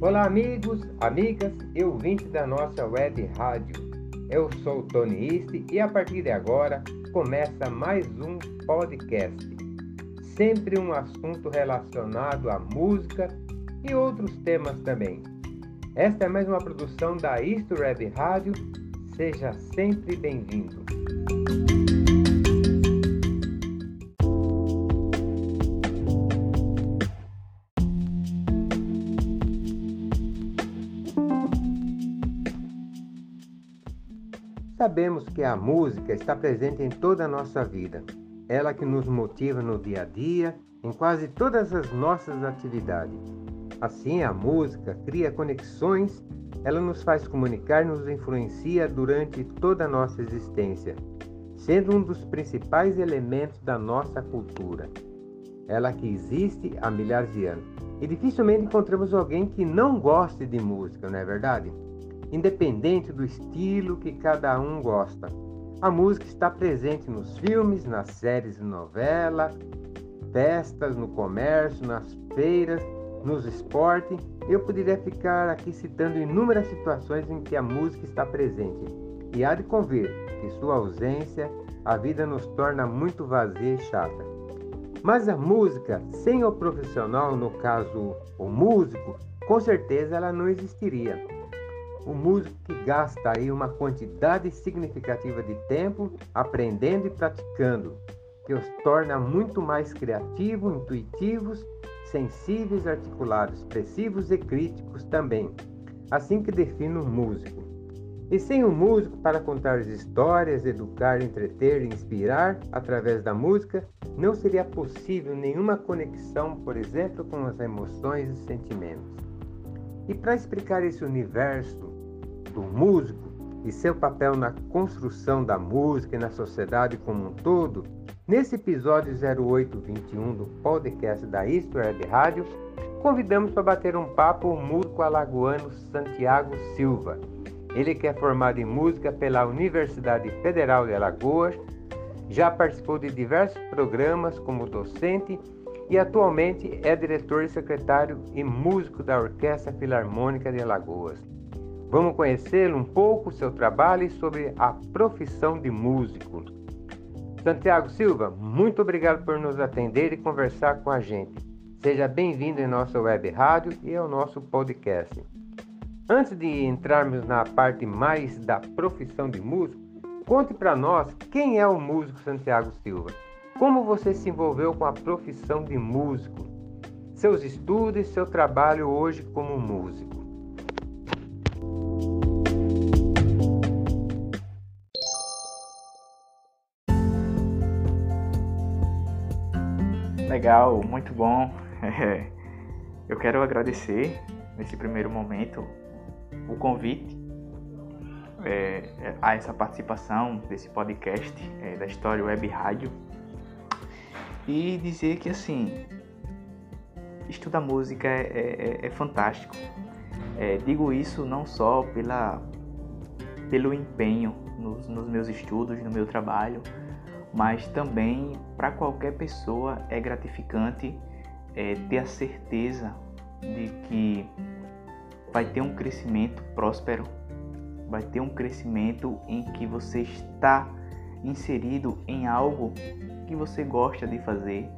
Olá, amigos, amigas e ouvintes da nossa web rádio. Eu sou Tony Iste e a partir de agora começa mais um podcast. Sempre um assunto relacionado à música e outros temas também. Esta é mais uma produção da Isto Web Rádio. Seja sempre bem-vindo. Sabemos que a música está presente em toda a nossa vida. Ela que nos motiva no dia a dia, em quase todas as nossas atividades. Assim, a música cria conexões, ela nos faz comunicar, nos influencia durante toda a nossa existência, sendo um dos principais elementos da nossa cultura. Ela que existe há milhares de anos. E dificilmente encontramos alguém que não goste de música, não é verdade? Independente do estilo que cada um gosta. A música está presente nos filmes, nas séries e novelas, festas, no comércio, nas feiras, nos esportes. Eu poderia ficar aqui citando inúmeras situações em que a música está presente. E há de convir que sua ausência, a vida nos torna muito vazia e chata. Mas a música, sem o profissional, no caso o músico, com certeza ela não existiria o músico que gasta aí uma quantidade significativa de tempo aprendendo e praticando, que os torna muito mais criativos, intuitivos, sensíveis, articulados, expressivos e críticos também. Assim que define um músico. E sem um músico para contar as histórias, educar, entreter inspirar através da música, não seria possível nenhuma conexão, por exemplo, com as emoções e sentimentos. E para explicar esse universo do músico e seu papel na construção da música e na sociedade como um todo, nesse episódio 0821 do podcast da Isto Web Rádio, convidamos para bater um papo o músico alagoano Santiago Silva. Ele que é formado em música pela Universidade Federal de Alagoas, já participou de diversos programas como docente e atualmente é diretor e secretário e músico da Orquestra Filarmônica de Alagoas. Vamos conhecê-lo um pouco, seu trabalho e sobre a profissão de músico. Santiago Silva, muito obrigado por nos atender e conversar com a gente. Seja bem-vindo em nossa web rádio e ao nosso podcast. Antes de entrarmos na parte mais da profissão de músico, conte para nós quem é o músico Santiago Silva. Como você se envolveu com a profissão de músico? Seus estudos e seu trabalho hoje como músico. Legal, muito bom. Eu quero agradecer nesse primeiro momento o convite é, a essa participação desse podcast é, da História Web Rádio e dizer que assim estudar música é, é, é fantástico. É, digo isso não só pela, pelo empenho nos, nos meus estudos, no meu trabalho, mas também para qualquer pessoa é gratificante é, ter a certeza de que vai ter um crescimento próspero, vai ter um crescimento em que você está inserido em algo que você gosta de fazer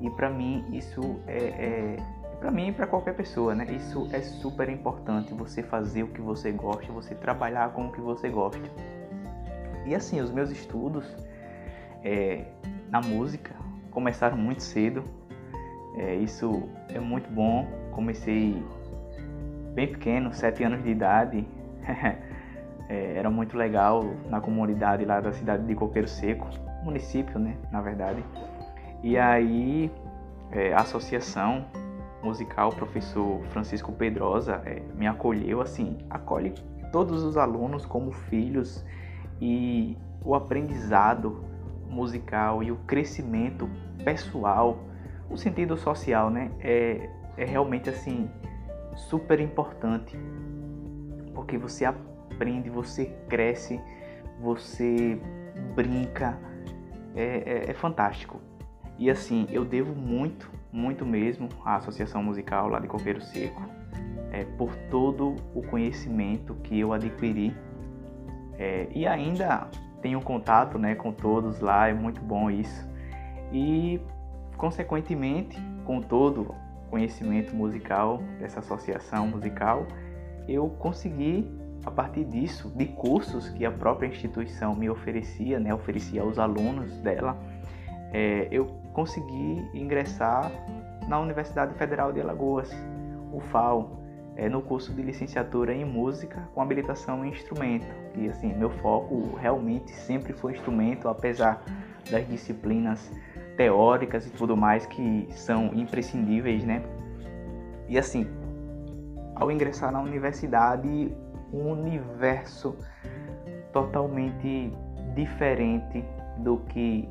e para mim isso é, é para mim e para qualquer pessoa, né? Isso é super importante você fazer o que você gosta, você trabalhar com o que você gosta. E assim, os meus estudos é, na música, começaram muito cedo. É, isso é muito bom. Comecei bem pequeno, sete anos de idade. é, era muito legal na comunidade lá da cidade de Coqueiro Seco, município, né, na verdade. E aí é, a associação musical professor Francisco Pedrosa é, me acolheu assim, acolhe todos os alunos como filhos e o aprendizado musical e o crescimento pessoal, o sentido social, né, é, é realmente assim super importante, porque você aprende, você cresce, você brinca, é, é, é fantástico. E assim, eu devo muito, muito mesmo à Associação Musical lá de Coqueiro Seco. é, por todo o conhecimento que eu adquiri é, e ainda tenho contato né, com todos lá, é muito bom isso. E, consequentemente, com todo o conhecimento musical dessa associação musical, eu consegui, a partir disso, de cursos que a própria instituição me oferecia, né, oferecia aos alunos dela, é, eu consegui ingressar na Universidade Federal de Alagoas, UFAL, é, no curso de licenciatura em música com habilitação em instrumento. E assim, meu foco realmente sempre foi instrumento, apesar das disciplinas teóricas e tudo mais que são imprescindíveis, né? E assim, ao ingressar na universidade, um universo totalmente diferente do que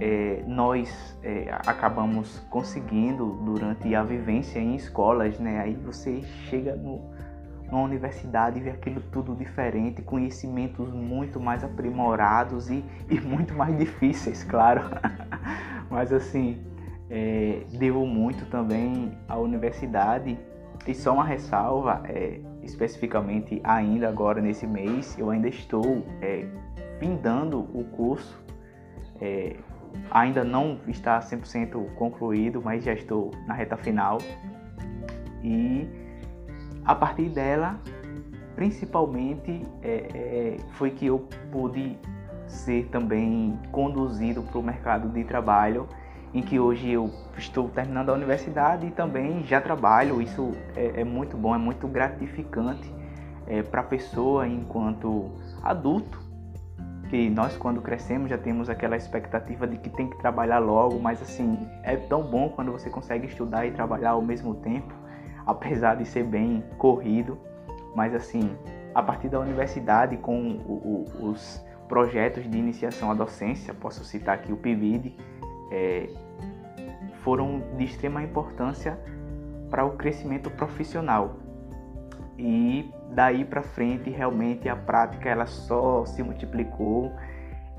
é, nós é, acabamos conseguindo durante a vivência em escolas, né? Aí você chega no, numa universidade e vê aquilo tudo diferente, conhecimentos muito mais aprimorados e, e muito mais difíceis, claro. Mas assim, é, devo muito também à universidade e só uma ressalva, é, especificamente ainda agora nesse mês, eu ainda estou é, findando o curso é, ainda não está 100% concluído, mas já estou na reta final. E a partir dela, principalmente, é, é, foi que eu pude ser também conduzido para o mercado de trabalho, em que hoje eu estou terminando a universidade e também já trabalho. Isso é, é muito bom, é muito gratificante é, para a pessoa enquanto adulto que nós quando crescemos já temos aquela expectativa de que tem que trabalhar logo, mas assim, é tão bom quando você consegue estudar e trabalhar ao mesmo tempo, apesar de ser bem corrido, mas assim, a partir da universidade com o, o, os projetos de iniciação à docência, posso citar aqui o PIBID, é, foram de extrema importância para o crescimento profissional. E daí para frente realmente a prática ela só se multiplicou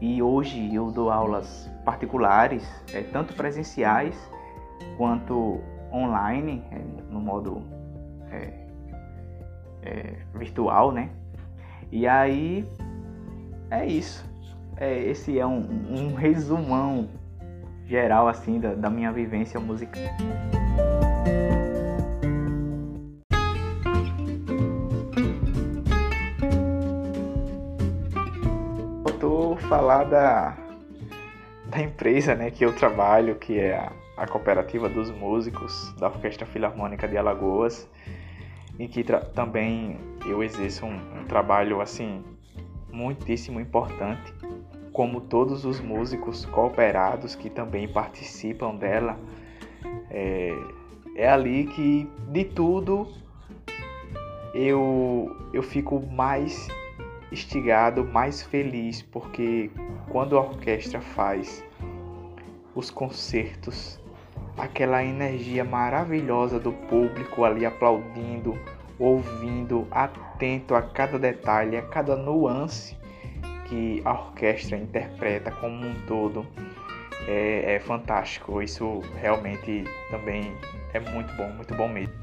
e hoje eu dou aulas particulares, é, tanto presenciais quanto online, é, no modo é, virtual, né? E aí é isso. É, esse é um, um resumão geral assim da, da minha vivência musical. Falar da, da empresa né, que eu trabalho, que é a, a Cooperativa dos Músicos da Orquestra Filarmônica de Alagoas, e que também eu exerço um, um trabalho assim muitíssimo importante, como todos os músicos cooperados que também participam dela. É, é ali que de tudo eu, eu fico mais instigado, mais feliz, porque quando a orquestra faz os concertos, aquela energia maravilhosa do público ali aplaudindo, ouvindo, atento a cada detalhe, a cada nuance que a orquestra interpreta como um todo, é, é fantástico. Isso realmente também é muito bom, muito bom mesmo.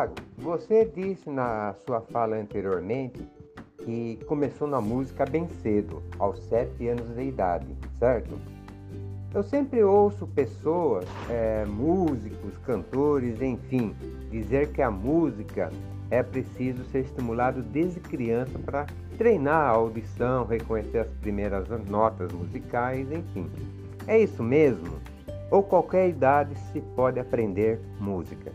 Santiago, você disse na sua fala anteriormente que começou na música bem cedo, aos sete anos de idade, certo? Eu sempre ouço pessoas, é, músicos, cantores, enfim, dizer que a música é preciso ser estimulado desde criança para treinar a audição, reconhecer as primeiras notas musicais, enfim. É isso mesmo? Ou qualquer idade se pode aprender música?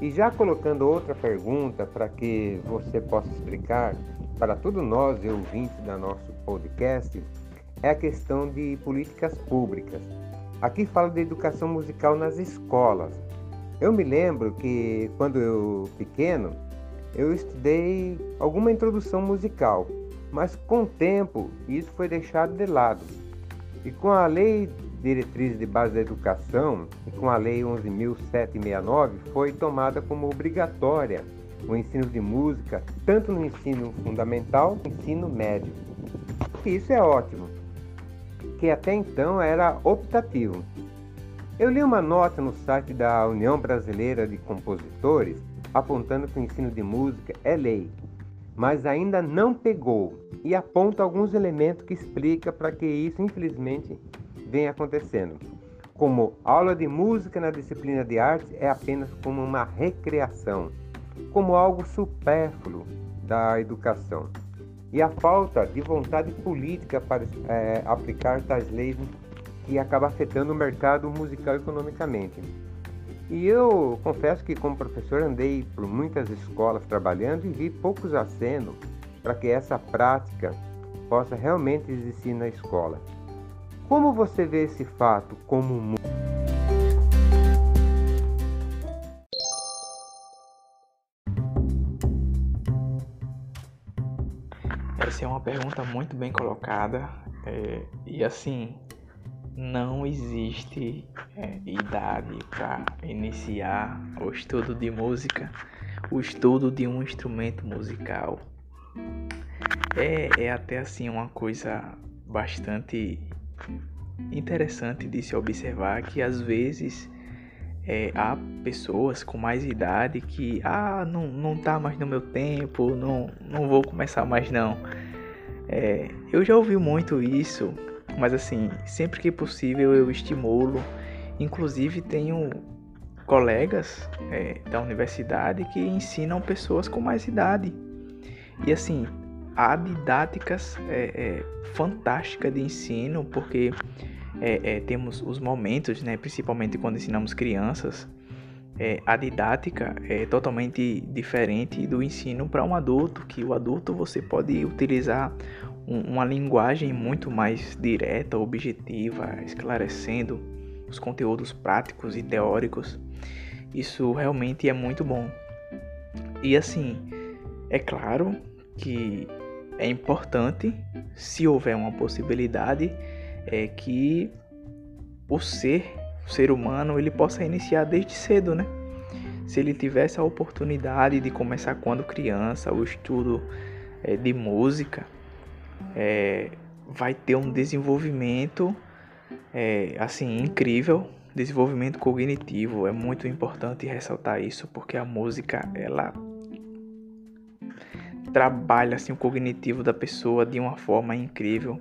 E já colocando outra pergunta para que você possa explicar para todos nós e ouvintes da nosso podcast, é a questão de políticas públicas. Aqui falo de educação musical nas escolas. Eu me lembro que quando eu pequeno, eu estudei alguma introdução musical, mas com o tempo isso foi deixado de lado. E com a lei diretrizes de base da educação, e com a Lei 11.769, foi tomada como obrigatória o ensino de música tanto no ensino fundamental quanto no ensino médio. E isso é ótimo, que até então era optativo. Eu li uma nota no site da União Brasileira de Compositores apontando que o ensino de música é lei, mas ainda não pegou e aponta alguns elementos que explica para que isso infelizmente venha acontecendo. Como aula de música na disciplina de artes é apenas como uma recreação, como algo supérfluo da educação. E a falta de vontade política para é, aplicar tais leis que acaba afetando o mercado musical economicamente. E eu confesso que, como professor, andei por muitas escolas trabalhando e vi poucos acenos para que essa prática possa realmente existir na escola. Como você vê esse fato como Essa é uma pergunta muito bem colocada é, e assim não existe é, idade para iniciar o estudo de música, o estudo de um instrumento musical. É, é até assim uma coisa bastante interessante de se observar que às vezes é, há pessoas com mais idade que ah não, não tá mais no meu tempo, não, não vou começar mais não. É, eu já ouvi muito isso mas assim, sempre que possível eu estimulo. Inclusive tenho colegas é, da universidade que ensinam pessoas com mais idade. E assim, há didáticas é, é, fantásticas de ensino, porque é, é, temos os momentos, né, principalmente quando ensinamos crianças, é, a didática é totalmente diferente do ensino para um adulto, que o adulto você pode utilizar uma linguagem muito mais direta, objetiva, esclarecendo os conteúdos práticos e teóricos. Isso realmente é muito bom. E assim, é claro que é importante, se houver uma possibilidade, é que o ser, o ser humano, ele possa iniciar desde cedo, né? Se ele tivesse a oportunidade de começar quando criança o estudo é, de música, é, vai ter um desenvolvimento é, assim incrível, desenvolvimento cognitivo. É muito importante ressaltar isso porque a música ela trabalha assim o cognitivo da pessoa de uma forma incrível,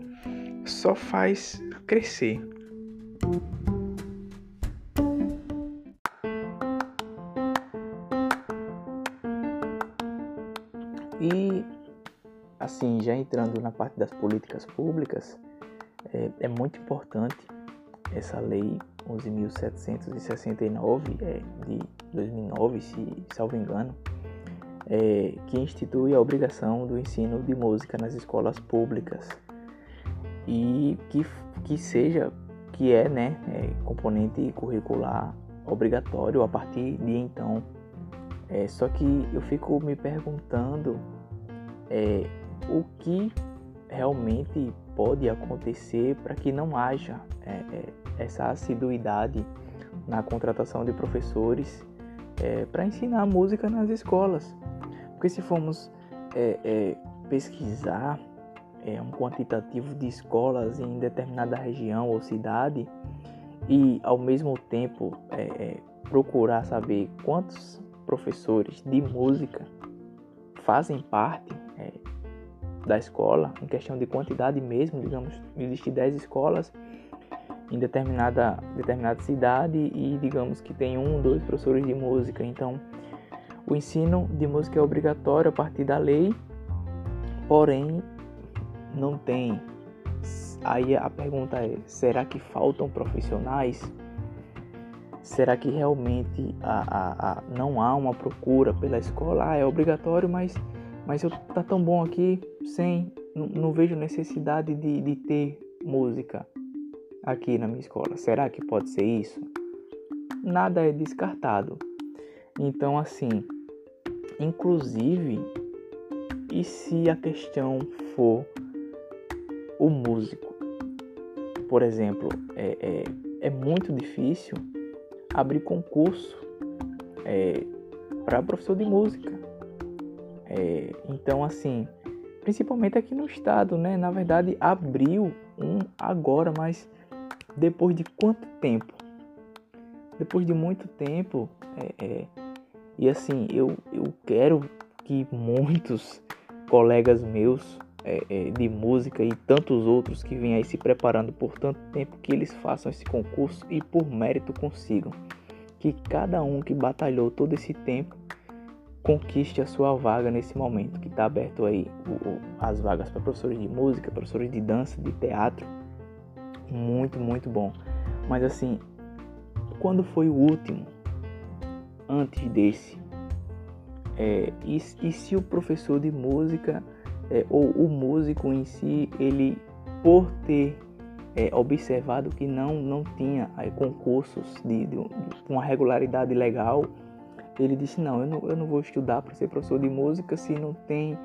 só faz crescer. Entrando na parte das políticas públicas, é, é muito importante essa lei 11.769 é, de 2009, se salvo engano, é, que institui a obrigação do ensino de música nas escolas públicas e que, que seja, que é, né, é, componente curricular obrigatório a partir de então. É, só que eu fico me perguntando é, o que realmente pode acontecer para que não haja é, é, essa assiduidade na contratação de professores é, para ensinar música nas escolas. Porque se formos é, é, pesquisar é, um quantitativo de escolas em determinada região ou cidade e ao mesmo tempo procurar saber quantos professores de música fazem parte da escola, em questão de quantidade mesmo, digamos, existe 10 escolas em determinada, determinada cidade e digamos que tem um, dois professores de música. Então, o ensino de música é obrigatório a partir da lei, porém não tem. Aí a pergunta é: será que faltam profissionais? Será que realmente a, a, a, não há uma procura pela escola? Ah, é obrigatório, mas mas eu tá tão bom aqui sem não, vejo necessidade de, de ter música aqui na minha escola. Será que pode ser isso? Nada é descartado. Então assim, inclusive, e se a questão for o músico? Por exemplo, é, é, é muito difícil abrir concurso é, para professor de música É, então, assim, principalmente aqui no estado, né? Na verdade, abriu um agora, mas depois de quanto tempo? Depois de muito tempo, é, é, e assim, eu, eu quero que muitos colegas meus é, é, de música e tantos outros que vêm aí se preparando por tanto tempo que eles façam esse concurso e por mérito consigam. Que cada um que batalhou todo esse tempo conquiste a sua vaga nesse momento que está aberto aí o, as vagas para professores de música, professores de dança, de teatro. Muito, muito bom. Mas assim, quando foi o último antes desse? É, e, e, se o professor de música é, ou o músico em si, ele por ter é, observado que não, não tinha aí, concursos de, de, de, uma regularidade legal, ele disse, não eu, não, eu não vou estudar para ser professor de música se não tem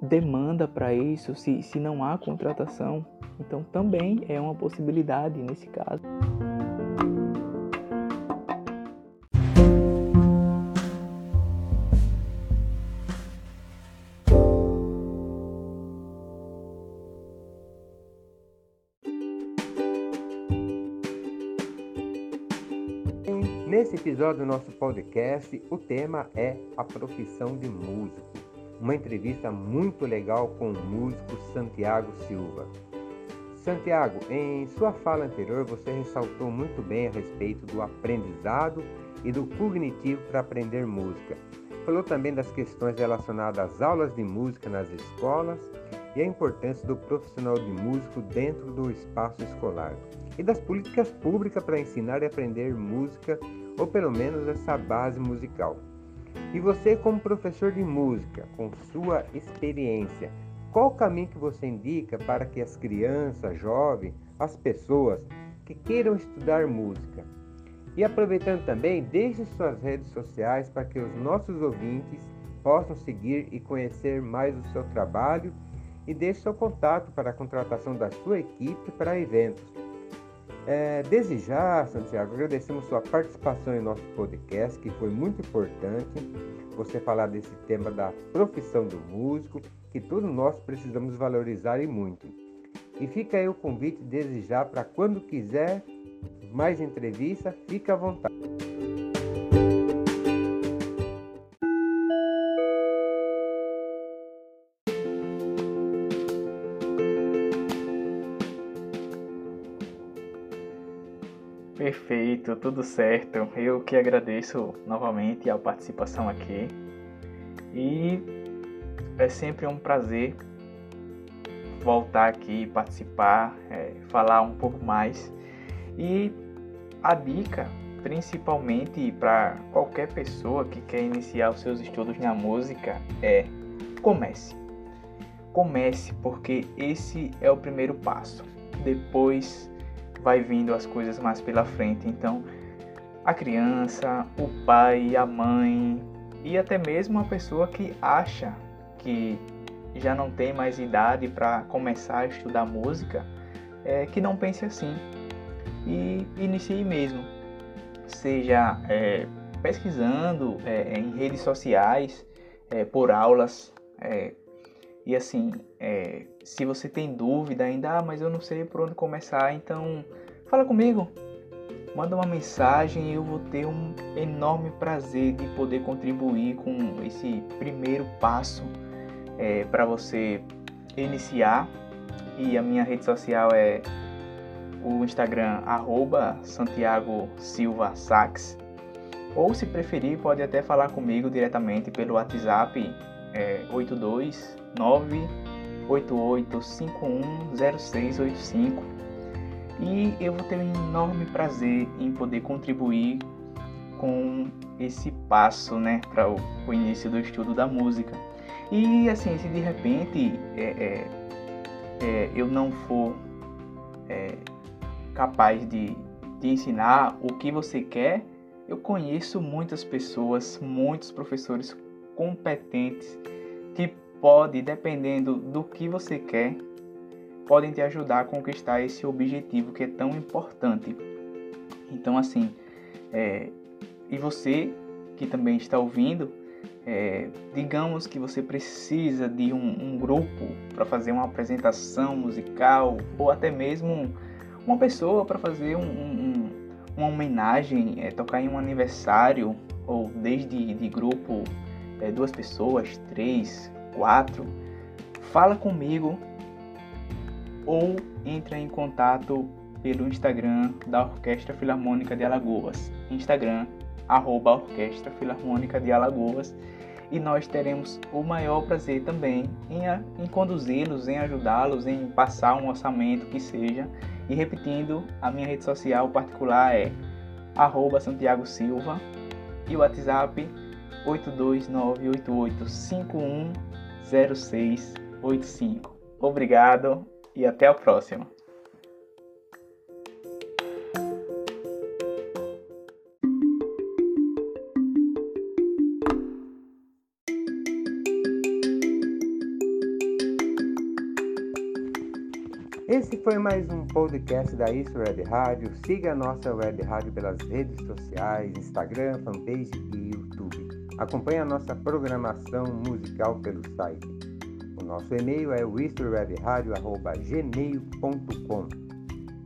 demanda para isso, se, se não há contratação. Então também é uma possibilidade nesse caso. Nesse episódio do nosso podcast, o tema é a profissão de músico. Uma entrevista muito legal com o músico Santiago Silva. Santiago, em sua fala anterior você ressaltou muito bem a respeito do aprendizado e do cognitivo para aprender música. Falou também das questões relacionadas às aulas de música nas escolas e a importância do profissional de músico dentro do espaço escolar e das políticas públicas para ensinar e aprender música ou pelo menos essa base musical. E você, como professor de música, com sua experiência, qual o caminho que você indica para que as crianças, jovens, as pessoas que queiram estudar música? E aproveitando também, deixe suas redes sociais para que os nossos ouvintes possam seguir e conhecer mais o seu trabalho e deixe seu contato para a contratação da sua equipe para eventos. É, desde já, Santiago, agradecemos sua participação em nosso podcast, que foi muito importante você falar desse tema da profissão do músico, que todos nós precisamos valorizar e muito. E fica aí o convite desde já para quando quiser mais entrevista, fique à vontade. Perfeito, tudo certo. Eu que agradeço novamente a participação aqui. E é sempre um prazer voltar aqui, participar, é, falar um pouco mais. E a dica, principalmente para qualquer pessoa que quer iniciar os seus estudos na música, é comece. Comece, porque esse é o primeiro passo. Depois vai vindo as coisas mais pela frente. Então, a criança, o pai, a mãe e até mesmo a pessoa que acha que já não tem mais idade para começar a estudar música, é, que não pense assim e inicie mesmo, seja é, pesquisando é, em redes sociais, é, por aulas, é, e assim, é, se você tem dúvida ainda, ah, mas eu não sei por onde começar, então fala comigo. Manda uma mensagem e eu vou ter um enorme prazer de poder contribuir com esse primeiro passo é, para você iniciar. E a minha rede social é o Instagram arroba Santiago Silva Sax. Ou se preferir, pode até falar comigo diretamente pelo WhatsApp é, 82 988510685 e eu vou ter um enorme prazer em poder contribuir com esse passo né, para o, o, início do estudo da música. E assim, se de repente é, é, é, eu não for é, capaz de, de ensinar o que você quer, eu conheço muitas pessoas, muitos professores competentes que pode, dependendo do que você quer, podem te ajudar a conquistar esse objetivo que é tão importante. Então, assim, é, e você que também está ouvindo, É, digamos que você precisa de um, um grupo para fazer uma apresentação musical ou até mesmo uma pessoa para fazer um, um, uma homenagem, é, tocar em um aniversário ou desde de grupo é, duas pessoas, três, quatro, fala comigo ou entra em contato pelo Instagram da Orquestra Filarmônica de Alagoas. Instagram, arroba Orquestra Filarmônica de Alagoas. E nós teremos o maior prazer também em, em conduzi-los, em ajudá-los, em passar um orçamento que seja. E repetindo, a minha rede social particular é arroba Santiago Silva e o WhatsApp 82988510685. Obrigado e até a próxima. Esse foi mais um podcast da Isso Web Rádio. Siga a nossa web rádio pelas redes sociais, Instagram, fanpage e YouTube. Acompanhe a nossa programação musical pelo site. O nosso e-mail é whisperwebradio.gmail.com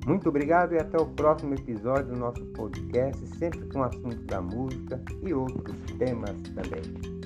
Muito obrigado e até o próximo episódio do nosso podcast, sempre com assunto da música e outros temas também.